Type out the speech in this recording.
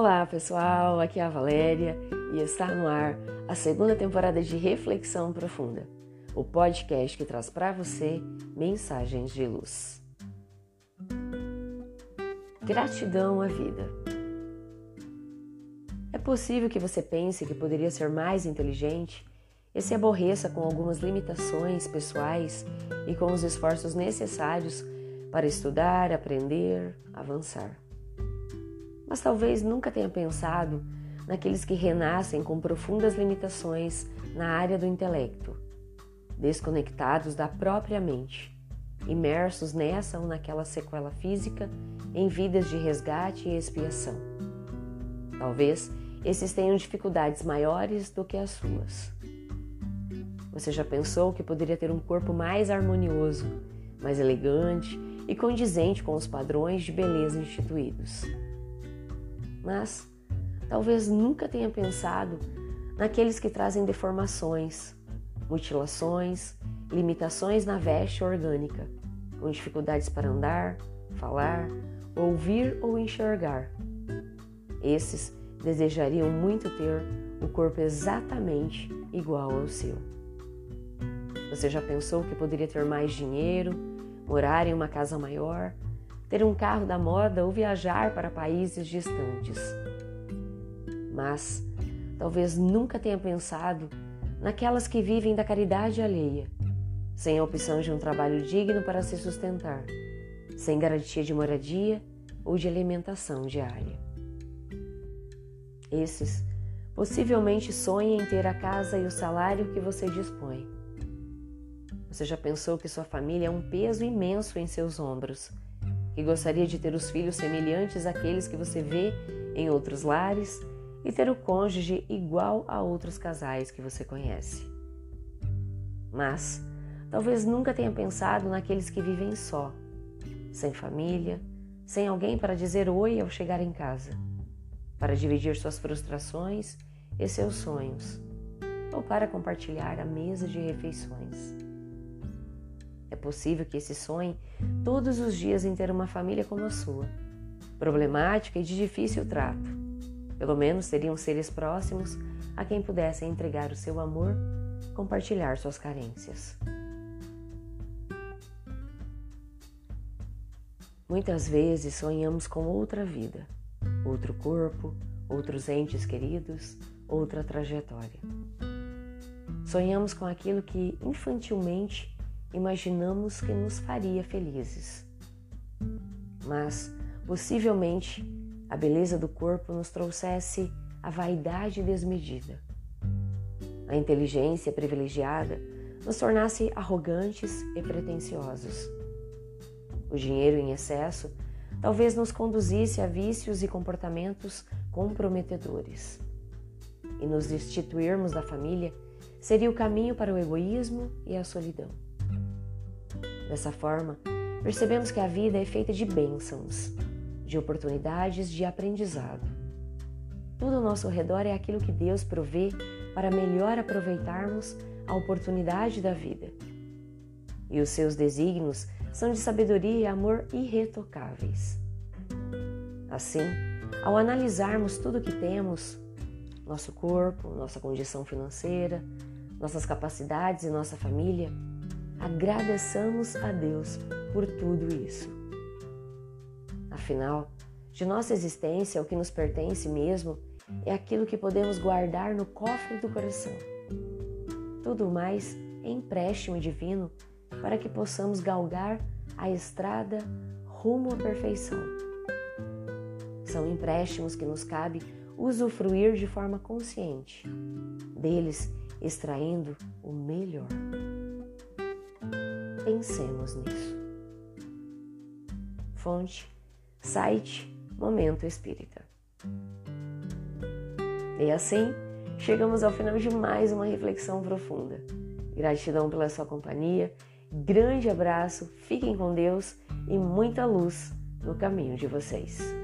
Olá pessoal, aqui é a Valéria e está no ar a segunda temporada de Reflexão Profunda, o podcast que traz para você mensagens de luz. Gratidão à vida. É possível que você pense que poderia ser mais inteligente e se aborreça com algumas limitações pessoais e com os esforços necessários para estudar, aprender, avançar mas talvez nunca tenha pensado naqueles que renascem com profundas limitações na área do intelecto, desconectados da própria mente, imersos nessa ou naquela sequela física em vidas de resgate e expiação. Talvez esses tenham dificuldades maiores do que as suas. Você já pensou que poderia ter um corpo mais harmonioso, mais elegante e condizente com os padrões de beleza instituídos? Mas talvez nunca tenha pensado naqueles que trazem deformações, mutilações, limitações na veste orgânica, com dificuldades para andar, falar, ouvir ou enxergar. Esses desejariam muito ter o corpo exatamente igual ao seu. Você já pensou que poderia ter mais dinheiro, morar em uma casa maior, ter um carro da moda ou viajar para países distantes. Mas talvez nunca tenha pensado naquelas que vivem da caridade alheia, sem a opção de um trabalho digno para se sustentar, sem garantia de moradia ou de alimentação diária. Esses possivelmente sonham em ter a casa e o salário que você dispõe. Você já pensou que sua família é um peso imenso em seus ombros que gostaria de ter os filhos semelhantes àqueles que você vê em outros lares e ter o cônjuge igual a outros casais que você conhece. Mas talvez nunca tenha pensado naqueles que vivem só, sem família, sem alguém para dizer oi ao chegar em casa, para dividir suas frustrações e seus sonhos, ou para compartilhar a mesa de refeições. É possível que esse sonhe todos os dias em ter uma família como a sua, problemática e de difícil trato. Pelo menos seriam seres próximos a quem pudessem entregar o seu amor, compartilhar suas carências. Muitas vezes sonhamos com outra vida, outro corpo, outros entes queridos, outra trajetória. Sonhamos com aquilo que infantilmente imaginamos que nos faria felizes. Mas, possivelmente, a beleza do corpo nos trouxesse a vaidade desmedida. A inteligência privilegiada nos tornasse arrogantes e pretensiosos. O dinheiro em excesso talvez nos conduzisse a vícios e comportamentos comprometedores. E nos destituirmos da família seria o caminho para o egoísmo e a solidão. Dessa forma, percebemos que a vida é feita de bênçãos, de oportunidades de aprendizado. Tudo ao nosso redor é aquilo que Deus provê para melhor aproveitarmos a oportunidade da vida. E os seus desígnios são de sabedoria e amor irretocáveis. Assim, ao analisarmos tudo o que temos, nosso corpo, nossa condição financeira, nossas capacidades e nossa família, agradeçamos a Deus por tudo isso. Afinal, de nossa existência, o que nos pertence mesmo é aquilo que podemos guardar no cofre do coração. Tudo mais é empréstimo divino para que possamos galgar a estrada rumo à perfeição. São empréstimos que nos cabe usufruir de forma consciente, deles extraindo o melhor. Pensemos nisso. Fonte, site Momento Espírita. E assim, chegamos ao final de mais uma reflexão profunda. Gratidão pela sua companhia, grande abraço, fiquem com Deus e muita luz no caminho de vocês.